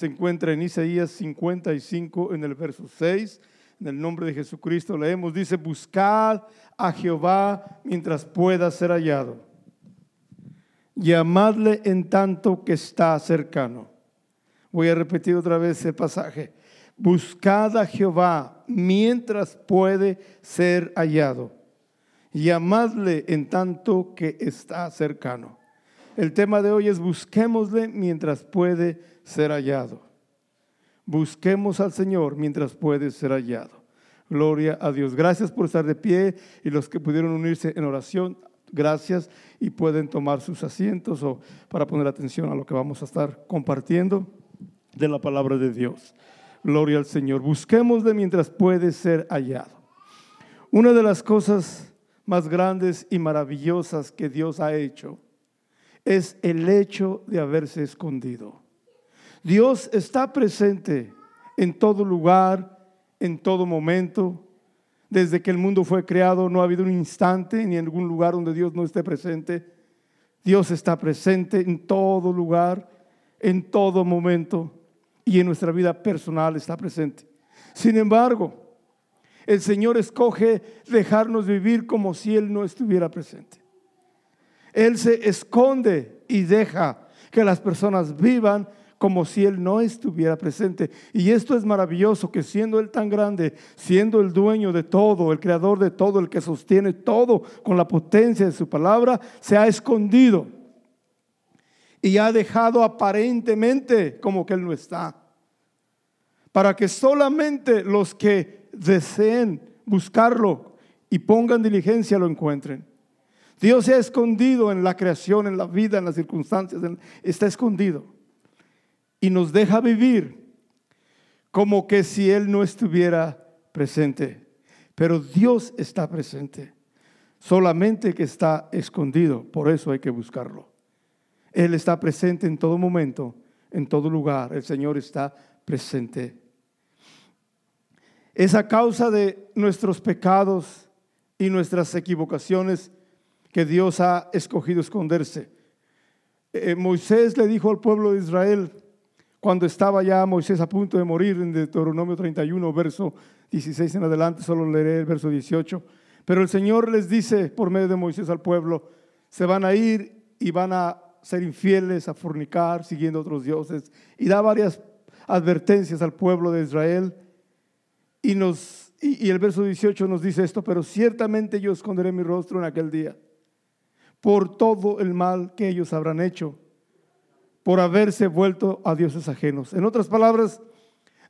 se encuentra en Isaías 55 en el verso 6. En el nombre de Jesucristo leemos, dice, buscad a Jehová mientras pueda ser hallado. Llamadle en tanto que está cercano. Voy a repetir otra vez el pasaje. Buscad a Jehová mientras puede ser hallado. Llamadle en tanto que está cercano. El tema de hoy es busquémosle mientras puede ser hallado. Busquemos al Señor mientras puede ser hallado. Gloria a Dios. Gracias por estar de pie y los que pudieron unirse en oración, gracias y pueden tomar sus asientos o para poner atención a lo que vamos a estar compartiendo de la palabra de Dios. Gloria al Señor. Busquémosle mientras puede ser hallado. Una de las cosas más grandes y maravillosas que Dios ha hecho es el hecho de haberse escondido. Dios está presente en todo lugar, en todo momento. Desde que el mundo fue creado no ha habido un instante ni en algún lugar donde Dios no esté presente. Dios está presente en todo lugar, en todo momento y en nuestra vida personal está presente. Sin embargo, el Señor escoge dejarnos vivir como si Él no estuviera presente. Él se esconde y deja que las personas vivan como si Él no estuviera presente. Y esto es maravilloso, que siendo Él tan grande, siendo el dueño de todo, el creador de todo, el que sostiene todo con la potencia de su palabra, se ha escondido y ha dejado aparentemente como que Él no está. Para que solamente los que deseen buscarlo y pongan diligencia lo encuentren. Dios se ha escondido en la creación, en la vida, en las circunstancias, está escondido y nos deja vivir como que si Él no estuviera presente. Pero Dios está presente, solamente que está escondido, por eso hay que buscarlo. Él está presente en todo momento, en todo lugar, el Señor está presente. Es a causa de nuestros pecados y nuestras equivocaciones que Dios ha escogido esconderse. Eh, Moisés le dijo al pueblo de Israel, cuando estaba ya Moisés a punto de morir en Deuteronomio 31, verso 16 en adelante, solo leeré el verso 18. Pero el Señor les dice por medio de Moisés al pueblo, se van a ir y van a ser infieles, a fornicar, siguiendo otros dioses. Y da varias advertencias al pueblo de Israel. Y, nos, y el verso 18 nos dice esto, pero ciertamente yo esconderé mi rostro en aquel día por todo el mal que ellos habrán hecho por haberse vuelto a dioses ajenos. En otras palabras,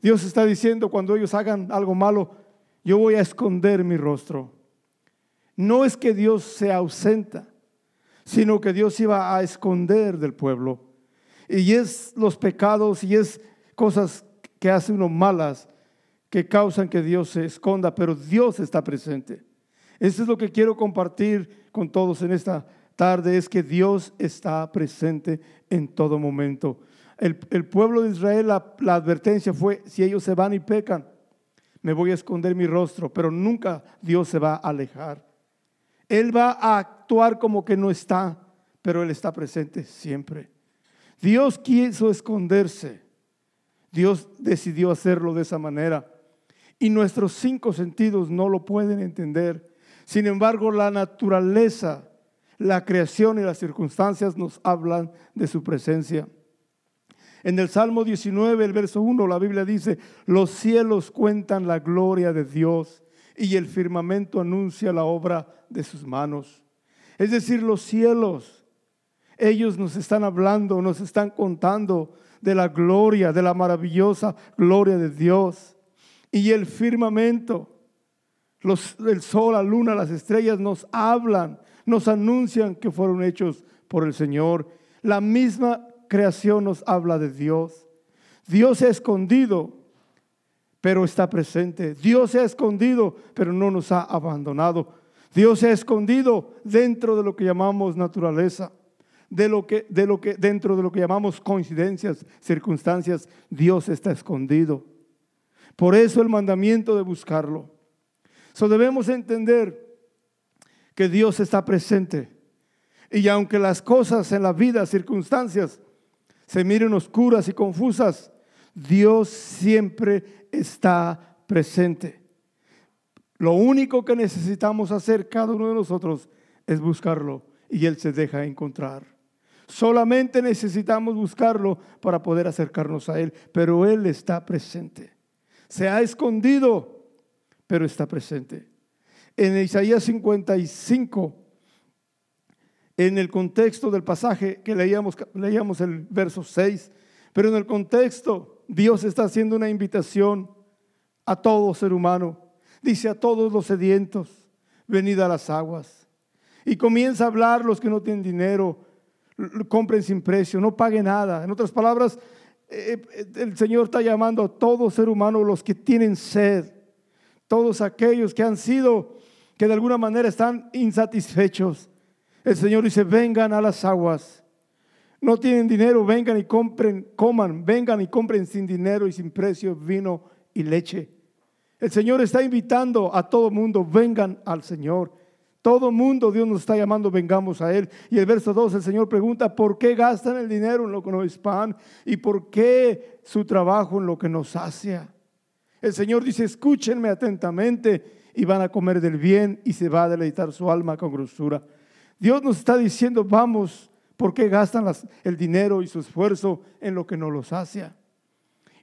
Dios está diciendo cuando ellos hagan algo malo, yo voy a esconder mi rostro. No es que Dios se ausenta, sino que Dios iba a esconder del pueblo. Y es los pecados y es cosas que hace uno malas que causan que Dios se esconda, pero Dios está presente. Eso es lo que quiero compartir con todos en esta tarde es que Dios está presente en todo momento. El, pueblo de Israel, la, la advertencia fue, si ellos se van y pecan, me voy a esconder mi rostro, pero nunca Dios se va a alejar. Él va a actuar como que no está, pero Él está presente siempre. Dios quiso esconderse. Dios decidió hacerlo de esa manera. Y nuestros cinco sentidos no lo pueden entender. Sin embargo, la naturaleza la creación y las circunstancias nos hablan de su presencia. En el Salmo 19, el verso 1, la Biblia dice, los cielos cuentan la gloria de Dios y el firmamento anuncia la obra de sus manos. Es decir, los cielos, ellos nos están hablando, nos están contando de la gloria, de la maravillosa gloria de Dios. Y el firmamento, los, el sol, la luna, las estrellas nos hablan nos anuncian que fueron hechos por el Señor. La misma creación nos habla de Dios. Dios se ha escondido, pero está presente. Dios se ha escondido, pero no nos ha abandonado. Dios se ha escondido dentro de lo que llamamos naturaleza, de lo que, de lo que, dentro de lo que llamamos coincidencias, circunstancias. Dios está escondido. Por eso el mandamiento de buscarlo. So debemos entender que Dios está presente. Y aunque las cosas en la vida, circunstancias, se miren oscuras y confusas, Dios siempre está presente. Lo único que necesitamos hacer cada uno de nosotros es buscarlo y Él se deja encontrar. Solamente necesitamos buscarlo para poder acercarnos a Él, pero Él está presente. Se ha escondido, pero está presente. En Isaías 55, en el contexto del pasaje que leíamos, leíamos el verso 6, pero en el contexto Dios está haciendo una invitación a todo ser humano. Dice a todos los sedientos, venid a las aguas. Y comienza a hablar los que no tienen dinero, compren sin precio, no paguen nada. En otras palabras, eh, eh, el Señor está llamando a todo ser humano, los que tienen sed, todos aquellos que han sido, que de alguna manera están insatisfechos. El Señor dice, vengan a las aguas. No tienen dinero, vengan y compren, coman, vengan y compren sin dinero y sin precio vino y leche. El Señor está invitando a todo mundo, vengan al Señor. Todo mundo, Dios nos está llamando, vengamos a Él. Y el verso 2, el Señor pregunta, ¿por qué gastan el dinero en lo que no es pan? ¿Y por qué su trabajo en lo que nos sacia? El Señor dice, escúchenme atentamente y van a comer del bien y se va a deleitar su alma con grosura. Dios nos está diciendo, vamos, ¿por qué gastan el dinero y su esfuerzo en lo que no los sacia?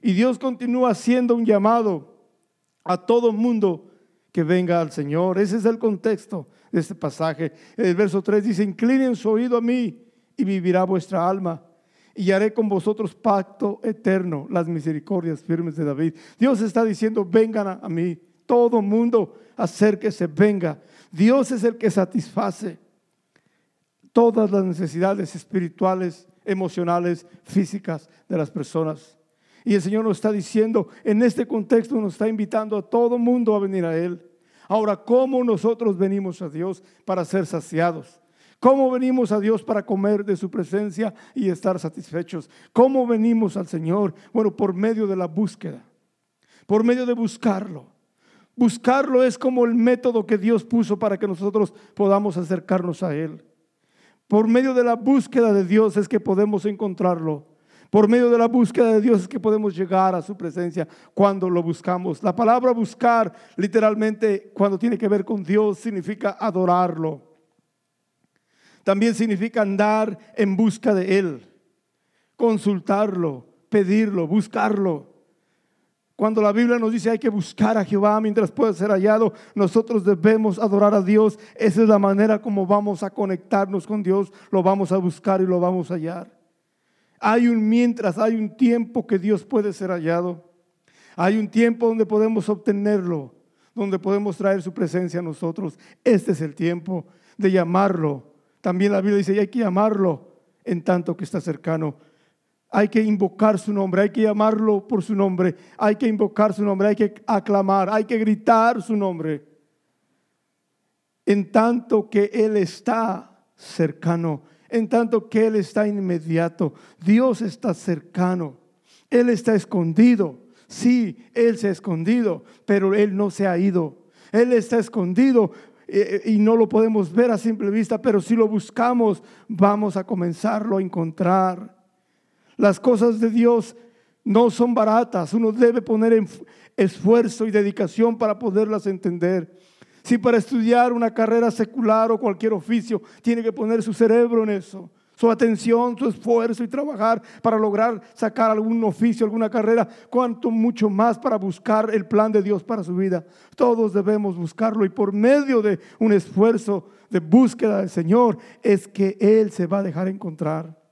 Y Dios continúa haciendo un llamado a todo mundo que venga al Señor. Ese es el contexto de este pasaje. El verso 3 dice, inclinen su oído a mí y vivirá vuestra alma. Y haré con vosotros pacto eterno, las misericordias firmes de David. Dios está diciendo, vengan a, mí. Todo mundo acérquese, venga. Dios es el que satisface todas las necesidades espirituales, emocionales, físicas de las personas. Y el Señor nos está diciendo, en este contexto nos está invitando a todo mundo a venir a Él. Ahora, ¿cómo nosotros venimos a Dios para ser saciados? ¿Cómo venimos a Dios para comer de su presencia y estar satisfechos? ¿Cómo venimos al Señor? Bueno, por medio de la búsqueda, por medio de buscarlo. Buscarlo es como el método que Dios puso para que nosotros podamos acercarnos a Él. Por medio de la búsqueda de Dios es que podemos encontrarlo. Por medio de la búsqueda de Dios es que podemos llegar a su presencia cuando lo buscamos. La palabra buscar, literalmente, cuando tiene que ver con Dios, significa adorarlo. También significa andar en busca de Él, consultarlo, pedirlo, buscarlo. Cuando la Biblia nos dice hay que buscar a Jehová mientras pueda ser hallado, nosotros debemos adorar a Dios. Esa es la manera como vamos a conectarnos con Dios, lo vamos a buscar y lo vamos a hallar. Hay un mientras, hay un tiempo que Dios puede ser hallado. Hay un tiempo donde podemos obtenerlo, donde podemos traer su presencia a nosotros. Este es el tiempo de llamarlo. También la Biblia dice, hay que llamarlo en tanto que está cercano. Hay que invocar su nombre, hay que llamarlo por su nombre, hay que invocar su nombre, hay que aclamar, hay que gritar su nombre. En tanto que Él está cercano en tanto que Él está inmediato. Dios está cercano. Él está escondido. Sí, Él se ha escondido, pero Él no se ha ido. Él está escondido eh, y no lo podemos ver a simple vista, pero si lo buscamos, vamos a comenzarlo a encontrar. Las cosas de Dios no son baratas. Uno debe poner esfuerzo y dedicación para poderlas entender. Si para estudiar una carrera secular o cualquier oficio tiene que poner su cerebro en eso, su atención, su esfuerzo y trabajar para lograr sacar algún oficio, alguna carrera, cuanto mucho más para buscar el plan de Dios para su vida. Todos debemos buscarlo y por medio de un esfuerzo de búsqueda del Señor es que Él se va a dejar encontrar.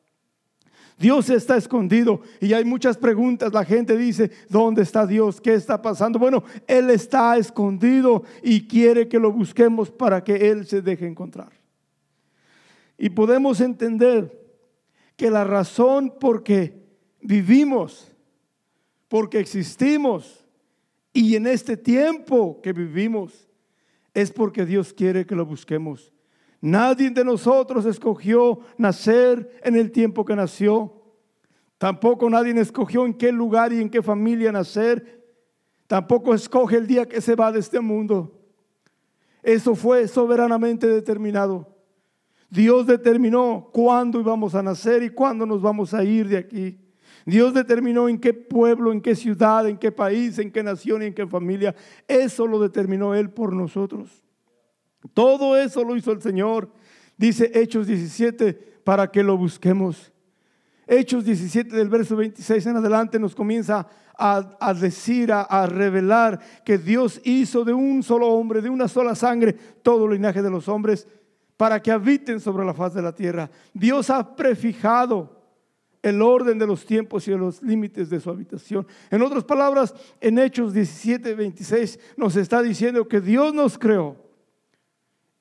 Dios está escondido y hay muchas preguntas. La gente dice, ¿dónde está Dios? ¿Qué está pasando? Bueno, Él está escondido y quiere que lo busquemos para que Él se deje encontrar. Y podemos entender que la razón por que vivimos, porque existimos y en este tiempo que vivimos, es porque Dios quiere que lo busquemos. Nadie de nosotros escogió nacer en el tiempo que nació. Tampoco nadie escogió en qué lugar y en qué familia nacer. Tampoco escoge el día que se va de este mundo. Eso fue soberanamente determinado. Dios determinó cuándo íbamos a nacer y cuándo nos vamos a ir de aquí. Dios determinó en qué pueblo, en qué ciudad, en qué país, en qué nación y en qué familia. Eso lo determinó Él por nosotros. Todo eso lo hizo el Señor. Dice Hechos 17 para que lo busquemos. Hechos 17 del verso 26 en adelante nos comienza a, decir, a, a, revelar que Dios hizo de un solo hombre, de una sola sangre, todo el linaje de los hombres para que habiten sobre la faz de la tierra. Dios ha prefijado el orden de los tiempos y de los límites de su habitación. En otras palabras, en Hechos 17, 26 nos está diciendo que Dios nos creó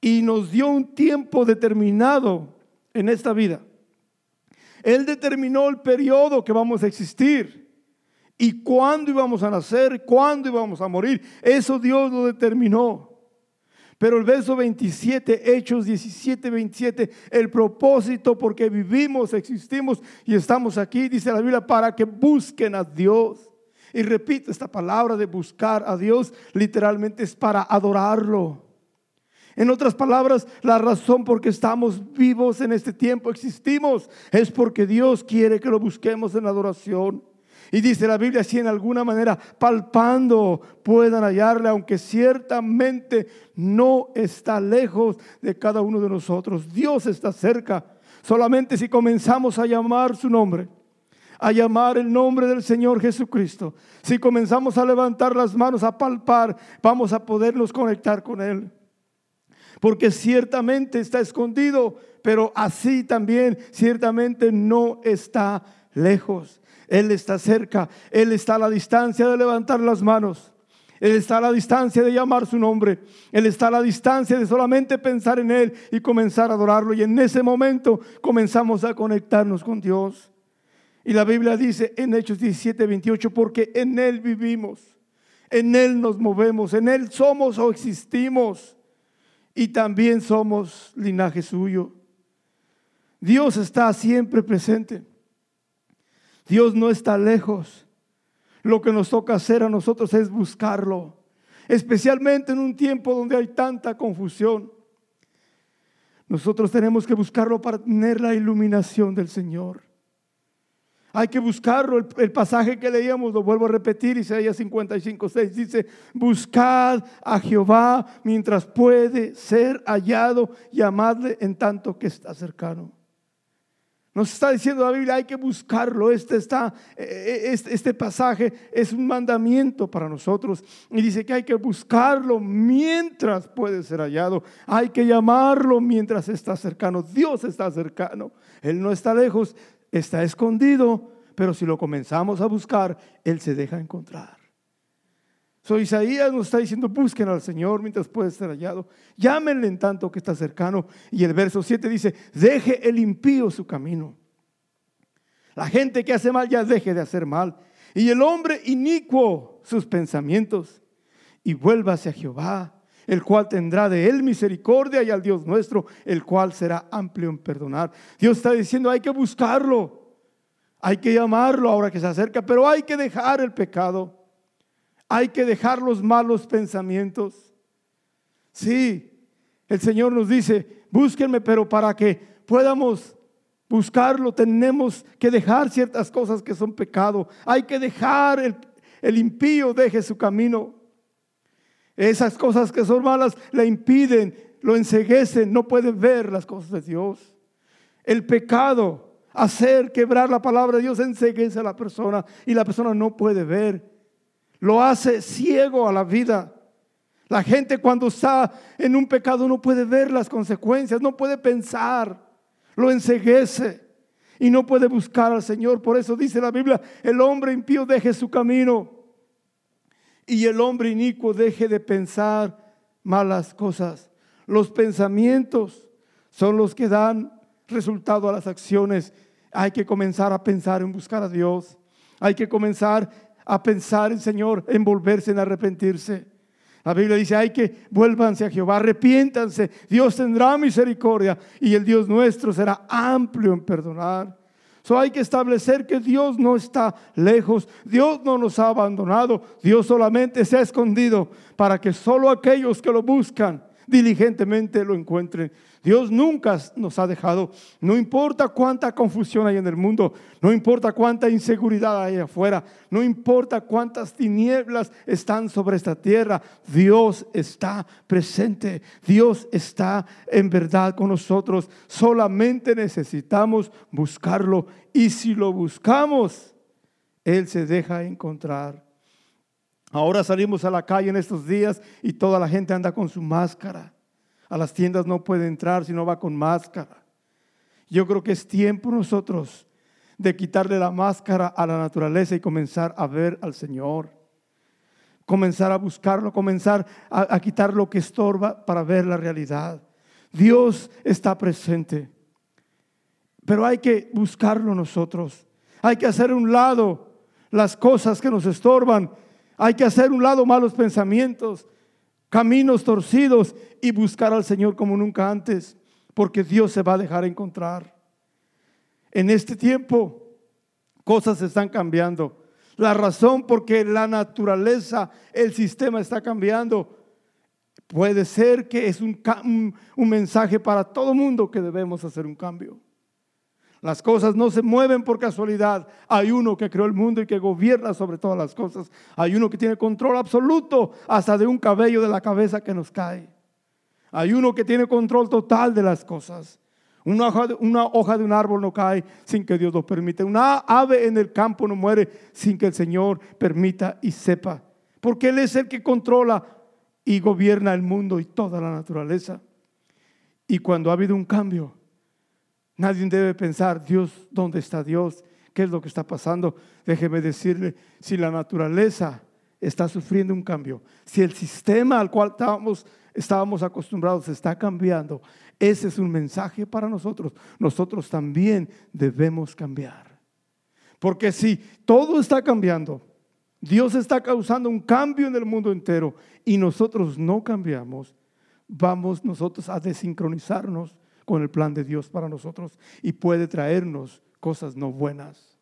y nos dio un tiempo determinado en esta vida. Él determinó el periodo que vamos a existir y cuándo íbamos a nacer, cuándo íbamos a morir. Eso Dios lo determinó. Pero el verso 27, Hechos 17, 27, el propósito porque vivimos, existimos y estamos aquí, dice la Biblia, para que busquen a Dios. Y repito, esta palabra de buscar a Dios literalmente es para adorarlo. En otras palabras, la razón por que estamos vivos en este tiempo, existimos, es porque Dios quiere que lo busquemos en adoración. Y dice la Biblia, si en alguna manera palpando puedan hallarle, aunque ciertamente no está lejos de cada uno de nosotros. Dios está cerca. Solamente si comenzamos a llamar su nombre, a llamar el nombre del Señor Jesucristo, si comenzamos a levantar las manos, a palpar, vamos a podernos conectar con Él. Porque ciertamente está escondido, pero así también ciertamente no está lejos. Él está cerca, Él está a la distancia de levantar las manos. Él está a la distancia de llamar su nombre. Él está a la distancia de solamente pensar en Él y comenzar a adorarlo. Y en ese momento comenzamos a conectarnos con Dios. Y la Biblia dice en Hechos 17, 28, porque en Él vivimos, en Él nos movemos, en Él somos o existimos. Y también somos linaje suyo. Dios está siempre presente. Dios no está lejos. Lo que nos toca hacer a nosotros es buscarlo, especialmente en un tiempo donde hay tanta confusión. Nosotros tenemos que buscarlo para tener la iluminación del Señor. Hay que buscarlo. El, pasaje que leíamos, lo vuelvo a repetir, Isaías 55, 6, dice, buscad a Jehová mientras puede ser hallado y amadle en tanto que está cercano. Nos está diciendo la Biblia, hay que buscarlo. Este, está, eh, este, este, pasaje es un mandamiento para nosotros. Y dice que hay que buscarlo mientras puede ser hallado. Hay que llamarlo mientras está cercano. Dios está cercano. Él no está lejos, está escondido. Pero si lo comenzamos a buscar, Él se deja encontrar. So, Isaías nos está diciendo, busquen al Señor mientras puede ser hallado. Llámenle en tanto que está cercano. Y el verso 7 dice, deje el impío su camino. La gente que hace mal ya deje de hacer mal. Y el hombre inicuo sus pensamientos. Y vuelva hacia Jehová, el cual tendrá de él misericordia y al Dios nuestro, el cual será amplio en perdonar. Dios está diciendo, hay que buscarlo. Hay que llamarlo ahora que se acerca, pero hay que dejar el pecado. Hay que dejar los malos pensamientos. Sí, el Señor nos dice, búsquenme, pero para que podamos buscarlo tenemos que dejar ciertas cosas que son pecado. Hay que dejar el, el impío, deje su camino. Esas cosas que son malas le impiden, lo enseguecen, no puede ver las cosas de Dios. El pecado, hacer quebrar la palabra de Dios, enseguece a la persona y la persona no puede ver lo hace ciego a la vida. La gente cuando está en un pecado no puede ver las consecuencias, no puede pensar, lo enseguece y no puede buscar al Señor. Por eso dice la Biblia, el hombre impío deje su camino y el hombre inicuo deje de pensar malas cosas. Los pensamientos son los que dan resultado a las acciones. Hay que comenzar a pensar en buscar a Dios. Hay que comenzar a pensar en Señor, en volverse, en arrepentirse. La Biblia dice, hay que vuélvanse a Jehová, arrepiéntanse, Dios tendrá misericordia y el Dios nuestro será amplio en perdonar. So hay que establecer que Dios no está lejos, Dios no nos ha abandonado, Dios solamente se ha escondido para que solo aquellos que lo buscan diligentemente lo encuentren. Dios nunca nos ha dejado. No importa cuánta confusión hay en el mundo, no importa cuánta inseguridad hay afuera, no importa cuántas tinieblas están sobre esta tierra, Dios está presente. Dios está en verdad con nosotros. Solamente necesitamos buscarlo y si lo buscamos, Él se deja encontrar. Ahora salimos a la calle en estos días y toda la gente anda con su máscara. A las tiendas no puede entrar si no va con máscara. Yo creo que es tiempo nosotros de quitarle la máscara a la naturaleza y comenzar a ver al Señor. Comenzar a buscarlo, comenzar a, a quitar lo que estorba para ver la realidad. Dios está presente. Pero hay que buscarlo nosotros. Hay que hacer un lado las cosas que nos estorban. Hay que hacer un lado malos pensamientos, caminos torcidos y buscar al Señor como nunca antes, porque Dios se va a dejar encontrar. En este tiempo, cosas están cambiando. La razón porque la naturaleza, el sistema está cambiando. Puede ser que es un, un mensaje para todo mundo que debemos hacer un cambio. Las cosas no se mueven por casualidad. Hay uno que creó el mundo y que gobierna sobre todas las cosas. Hay uno que tiene control absoluto hasta de un cabello de la cabeza que nos cae. Hay uno que tiene control total de las cosas. Una hoja, de, una hoja de un árbol no cae sin que Dios lo permita. Una ave en el campo no muere sin que el Señor permita y sepa. Porque Él es el que controla y gobierna el mundo y toda la naturaleza. Y cuando ha habido un cambio, Nadie debe pensar, Dios, ¿dónde está Dios? ¿Qué es lo que está pasando? Déjeme decirle, si la naturaleza está sufriendo un cambio, si el sistema al cual estábamos, estábamos acostumbrados está cambiando, ese es un mensaje para nosotros. Nosotros también debemos cambiar. Porque si todo está cambiando, Dios está causando un cambio en el mundo entero y nosotros no cambiamos, vamos nosotros a desincronizarnos con el plan de Dios para nosotros y puede traernos cosas no buenas.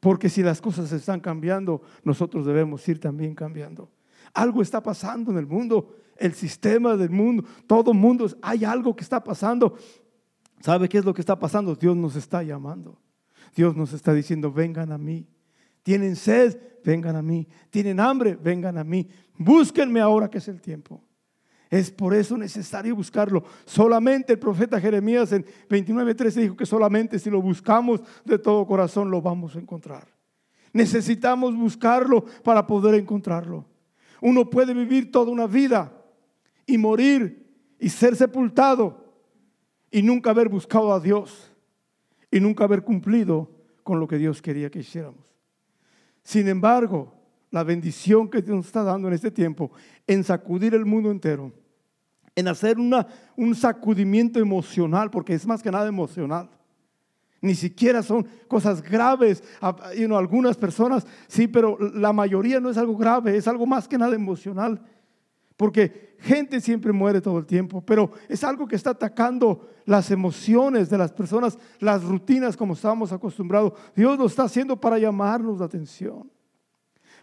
Porque si las cosas están cambiando, nosotros debemos ir también cambiando. Algo está pasando en el mundo, el sistema del mundo, todo mundo, hay algo que está pasando. ¿Sabe qué es lo que está pasando? Dios nos está llamando. Dios nos está diciendo, vengan a mí. Tienen sed, vengan a mí. Tienen hambre, vengan a mí. Búsquenme ahora que es el tiempo. Es por eso necesario buscarlo. Solamente el profeta Jeremías en 29.13 dijo que solamente si lo buscamos de todo corazón lo vamos a encontrar. Necesitamos buscarlo para poder encontrarlo. Uno puede vivir toda una vida y morir y ser sepultado y nunca haber buscado a Dios y nunca haber cumplido con lo que Dios quería que hiciéramos. Sin embargo, la bendición que Dios nos está dando en este tiempo, en sacudir el mundo entero, en hacer una, un sacudimiento emocional, porque es más que nada emocional. Ni siquiera son cosas graves. algunas personas sí, pero la mayoría no es algo grave, es algo más que nada emocional. Porque gente siempre muere todo el tiempo, pero es algo que está atacando las emociones de las personas, las rutinas como estábamos acostumbrados. Dios lo está haciendo para llamarnos la atención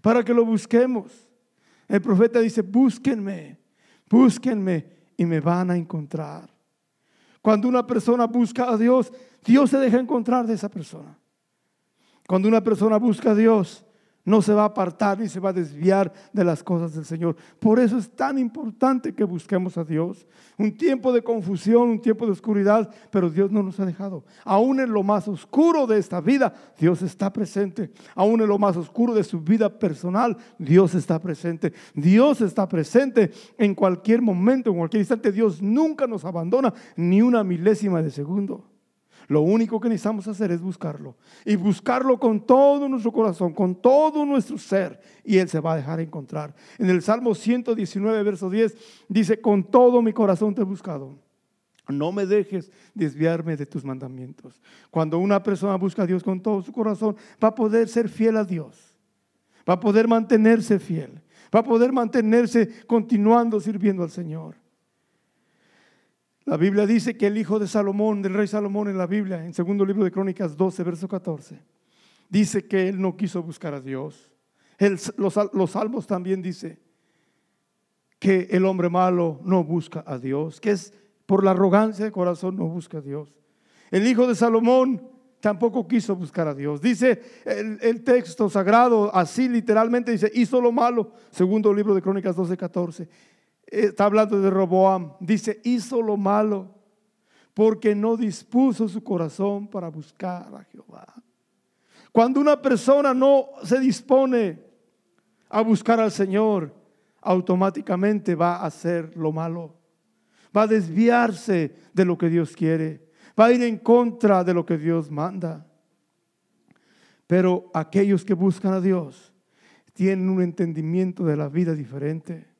para que lo busquemos. El profeta dice, búsquenme, búsquenme y me van a encontrar. Cuando una persona busca a Dios, Dios se deja encontrar de esa persona. Cuando una persona busca a Dios, no se va a apartar ni se va a desviar de las cosas del Señor. Por eso es tan importante que busquemos a Dios. Un tiempo de confusión, un tiempo de oscuridad, pero Dios no nos ha dejado. Aún en lo más oscuro de esta vida, Dios está presente. Aún en lo más oscuro de su vida personal, Dios está presente. Dios está presente en cualquier momento, en cualquier instante. Dios nunca nos abandona ni una milésima de segundo. Lo único que necesitamos hacer es buscarlo. Y buscarlo con todo nuestro corazón, con todo nuestro ser. Y Él se va a dejar encontrar. En el Salmo 119, verso 10, dice, con todo mi corazón te he buscado. No me dejes desviarme de tus mandamientos. Cuando una persona busca a Dios con todo su corazón, va a poder ser fiel a Dios. Va a poder mantenerse fiel. Va a poder mantenerse continuando sirviendo al Señor. La Biblia dice que el hijo de Salomón, del rey Salomón en la Biblia, en segundo libro de Crónicas 12, verso 14, dice que él no quiso buscar a Dios. los, los salmos también dice que el hombre malo no busca a Dios, que es por la arrogancia de corazón no busca a Dios. El hijo de Salomón tampoco quiso buscar a Dios. Dice el, texto sagrado, así literalmente dice, hizo lo malo, segundo libro de Crónicas 12, 14. Está hablando de Roboam. Dice, hizo lo malo porque no dispuso su corazón para buscar a Jehová. Cuando una persona no se dispone a buscar al Señor, automáticamente va a hacer lo malo. Va a desviarse de lo que Dios quiere. Va a ir en contra de lo que Dios manda. Pero aquellos que buscan a Dios tienen un entendimiento de la vida diferente.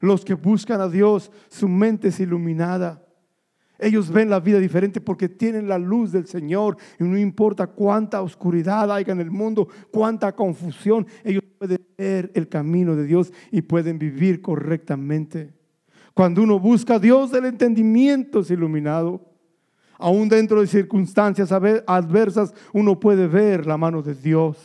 Los que buscan a Dios, su mente es iluminada. Ellos ven la vida diferente porque tienen la luz del Señor y no importa cuánta oscuridad haya en el mundo, cuánta confusión, ellos pueden ver el camino de Dios y pueden vivir correctamente. Cuando uno busca a Dios, el entendimiento es iluminado. Aún dentro de circunstancias adversas, uno puede ver la mano de Dios.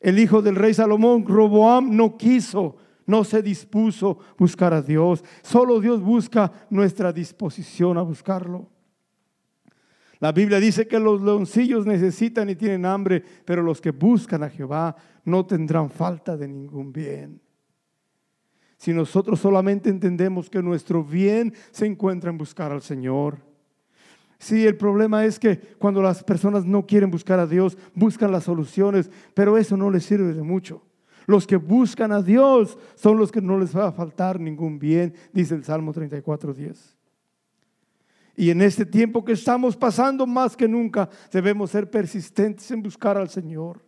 El hijo del rey Salomón, Roboam, no quiso no se dispuso buscar a Dios. Solo Dios busca nuestra disposición a buscarlo. La Biblia dice que los leoncillos necesitan y tienen hambre, pero los que buscan a Jehová no tendrán falta de ningún bien. Si nosotros solamente entendemos que nuestro bien se encuentra en buscar al Señor. Sí, el problema es que cuando las personas no quieren buscar a Dios, buscan las soluciones, pero eso no les sirve de mucho. Los que buscan a Dios son los que no les va a faltar ningún bien, dice el Salmo 34, 10. Y en este tiempo que estamos pasando más que nunca, debemos ser persistentes en buscar al Señor.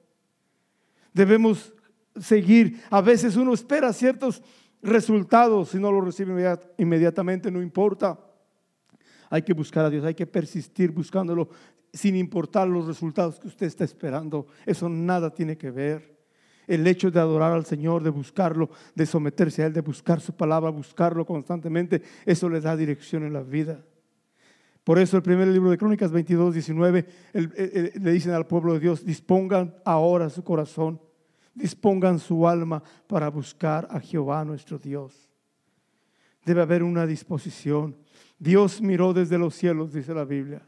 Debemos seguir. A veces uno espera ciertos resultados, si no lo recibe inmediatamente, no importa. Hay que buscar a Dios, hay que persistir buscándolo sin importar los resultados que usted está esperando. Eso nada tiene que ver. El hecho de adorar al Señor, de buscarlo, de someterse a Él, de buscar su palabra, buscarlo constantemente, eso le da dirección en la vida. Por eso el primer libro de Crónicas 22, 19, le dicen al pueblo de Dios, dispongan ahora su corazón, dispongan su alma para buscar a Jehová nuestro Dios. Debe haber una disposición. Dios miró desde los cielos, dice la Biblia.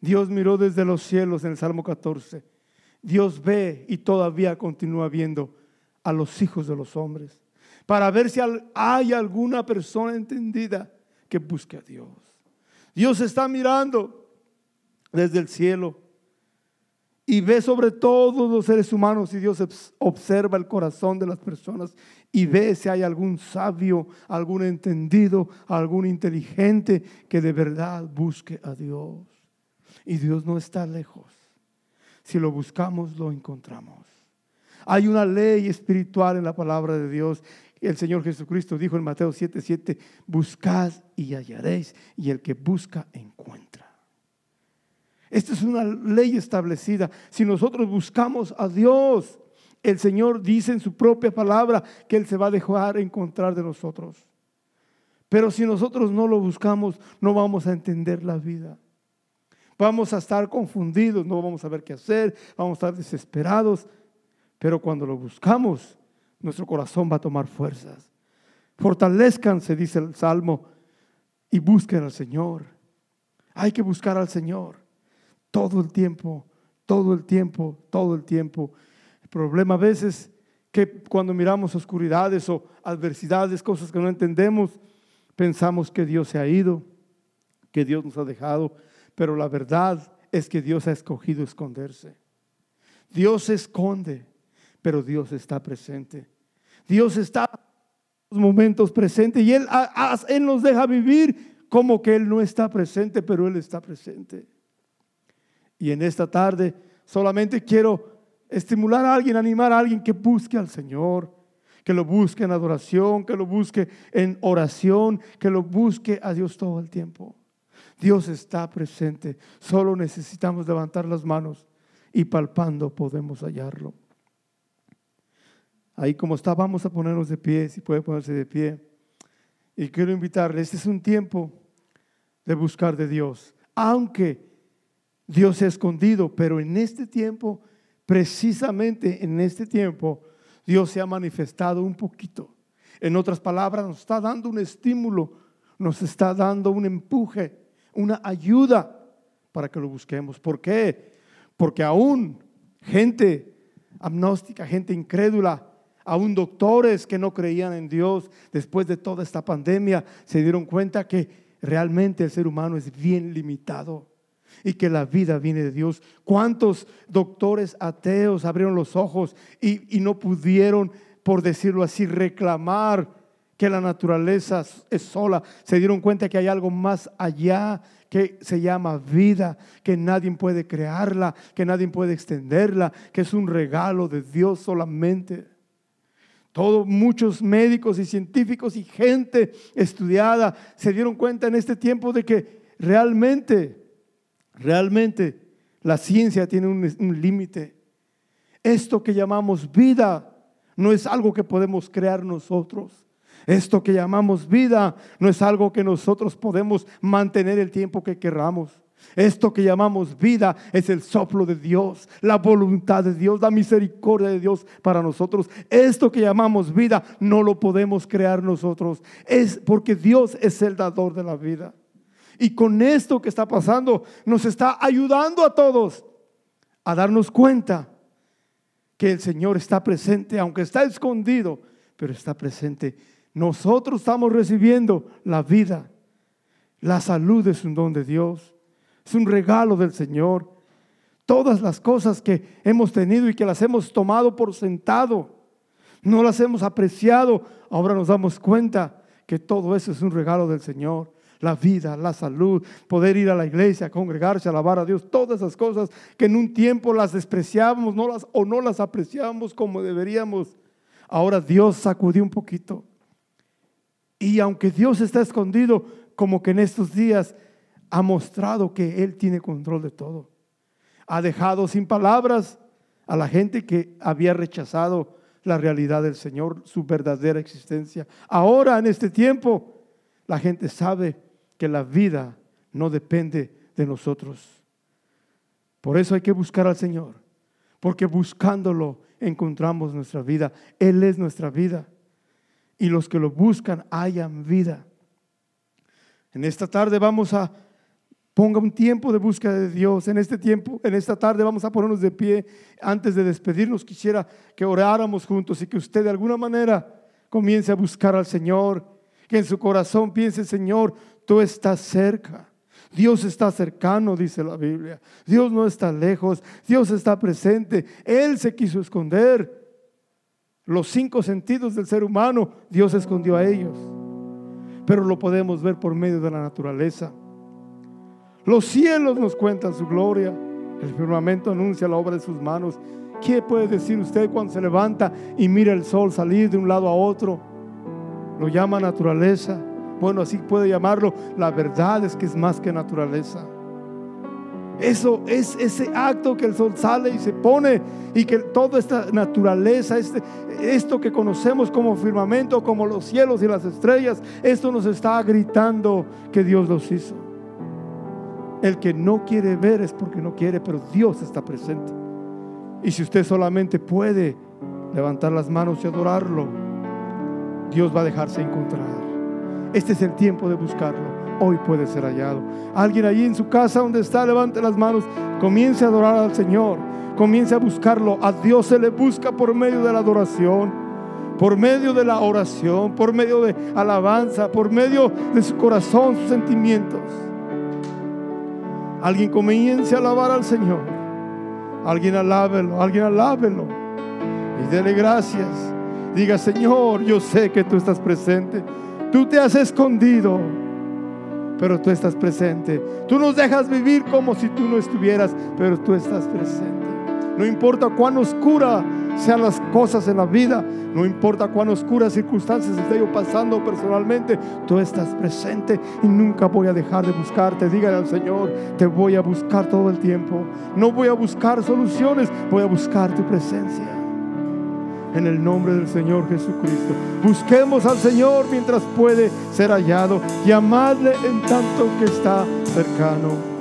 Dios miró desde los cielos en el Salmo 14 Dios ve y todavía continúa viendo a los hijos de los hombres para ver si hay alguna persona entendida que busque a Dios. Dios está mirando desde el cielo y ve sobre todos los seres humanos y Dios observa el corazón de las personas y ve si hay algún sabio, algún entendido, algún inteligente que de verdad busque a Dios. Y Dios no está lejos. Si lo buscamos, lo encontramos. Hay una ley espiritual en la palabra de Dios. El Señor Jesucristo dijo en Mateo 7:7, 7, buscad y hallaréis, y el que busca encuentra. Esta es una ley establecida. Si nosotros buscamos a Dios, el Señor dice en su propia palabra que Él se va a dejar encontrar de nosotros. Pero si nosotros no lo buscamos, no vamos a entender la vida. Vamos a estar confundidos, no vamos a saber qué hacer, vamos a estar desesperados. Pero cuando lo buscamos, nuestro corazón va a tomar fuerzas. Fortalezcanse, dice el Salmo, y busquen al Señor. Hay que buscar al Señor todo el tiempo, todo el tiempo, todo el tiempo. El problema a veces que cuando miramos oscuridades o adversidades, cosas que no entendemos, pensamos que Dios se ha ido, que Dios nos ha dejado. Pero la verdad es que Dios ha escogido esconderse. Dios se esconde, pero Dios está presente. Dios está en los momentos presentes y Él, Él nos deja vivir como que Él no está presente, pero Él está presente. Y en esta tarde solamente quiero estimular a alguien, animar a alguien que busque al Señor, que lo busque en adoración, que lo busque en oración, que lo busque a Dios todo el tiempo. Dios está presente. Solo necesitamos levantar las manos y palpando podemos hallarlo. Ahí como está, vamos a ponernos de pie, si puede ponerse de pie. Y quiero invitarle, este es un tiempo de buscar de Dios. Aunque Dios se ha escondido, pero en este tiempo, precisamente en este tiempo, Dios se ha manifestado un poquito. En otras palabras, nos está dando un estímulo, nos está dando un empuje, una ayuda para que lo busquemos. ¿Por qué? Porque aún gente agnóstica, gente incrédula, aún doctores que no creían en Dios después de toda esta pandemia, se dieron cuenta que realmente el ser humano es bien limitado y que la vida viene de Dios. ¿Cuántos doctores ateos abrieron los ojos y, y no pudieron, por decirlo así, reclamar que la naturaleza es sola? Se dieron cuenta que hay algo más allá que se llama vida, que nadie puede crearla, que nadie puede extenderla, que es un regalo de Dios solamente. Todos, muchos médicos y científicos y gente estudiada se dieron cuenta en este tiempo de que realmente, realmente la ciencia tiene un, un límite. Esto que llamamos vida no es algo que podemos crear nosotros. Esto que llamamos vida no es algo que nosotros podemos mantener el tiempo que queramos. Esto que llamamos vida es el soplo de Dios, la voluntad de Dios, la misericordia de Dios para nosotros. Esto que llamamos vida no lo podemos crear nosotros. Es porque Dios es el dador de la vida. Y con esto que está pasando nos está ayudando a todos a darnos cuenta que el Señor está presente, aunque está escondido, pero está presente nosotros estamos recibiendo la vida. La salud es un don de Dios. Es un regalo del Señor. Todas las cosas que hemos tenido y que las hemos tomado por sentado, no las hemos apreciado, ahora nos damos cuenta que todo eso es un regalo del Señor. La vida, la salud, poder ir a la iglesia, congregarse, alabar a Dios, todas esas cosas que en un tiempo las despreciábamos o no las apreciábamos como deberíamos. Ahora Dios sacudió un poquito y aunque Dios está escondido, como que en estos días ha mostrado que Él tiene control de todo. Ha dejado sin palabras a la gente que había rechazado la realidad del Señor, su verdadera existencia. Ahora, en este tiempo, la gente sabe que la vida no depende de nosotros. Por eso hay que buscar al Señor, porque buscándolo encontramos nuestra vida. Él es nuestra vida y los que lo buscan hayan vida. En esta tarde vamos a ponga un tiempo de búsqueda de Dios. En este tiempo, en esta tarde vamos a ponernos de pie. Antes de despedirnos, quisiera que oráramos juntos y que usted de alguna manera comience a buscar al Señor. Que en su corazón piense, Señor, tú estás cerca. Dios está cercano, dice la Biblia. Dios no está lejos. Dios está presente. Él se quiso esconder los cinco sentidos del ser humano, Dios escondió a ellos. Pero lo podemos ver por medio de la naturaleza. Los cielos nos cuentan su gloria. El firmamento anuncia la obra de sus manos. ¿Qué puede decir usted cuando se levanta y mira el sol salir de un lado a otro? Lo llama naturaleza. Bueno, así puede llamarlo. La verdad es que es más que naturaleza. Eso es ese acto que el sol sale y se pone y que toda esta naturaleza, este, esto que conocemos como firmamento, como los cielos y las estrellas, esto nos está gritando que Dios los hizo. El que no quiere ver es porque no quiere, pero Dios está presente. Y si usted solamente puede levantar las manos y adorarlo, Dios va a dejarse encontrar. Este es el tiempo de buscarlo hoy puede ser hallado. Alguien allí en su casa donde está, levante las manos, comience a adorar al Señor, comience a buscarlo. A Dios se le busca por medio de la adoración, por medio de la oración, por medio de alabanza, por medio de su corazón, sus sentimientos. Alguien comience a alabar al Señor. Alguien alábelo, alguien alábelo. Y dele gracias. Diga, Señor, yo sé que tú estás presente. Tú te has escondido pero tú estás presente. Tú nos dejas vivir como si tú no estuvieras, pero tú estás presente. No importa cuán oscura sean las cosas en la vida, no importa cuán oscuras circunstancias esté yo pasando personalmente, tú estás presente y nunca voy a dejar de buscarte. Dígale al Señor, te voy a buscar todo el tiempo. No voy a buscar soluciones, voy a buscar tu presencia en el nombre del Señor Jesucristo. Busquemos al Señor mientras puede ser hallado y amadle en tanto que está cercano.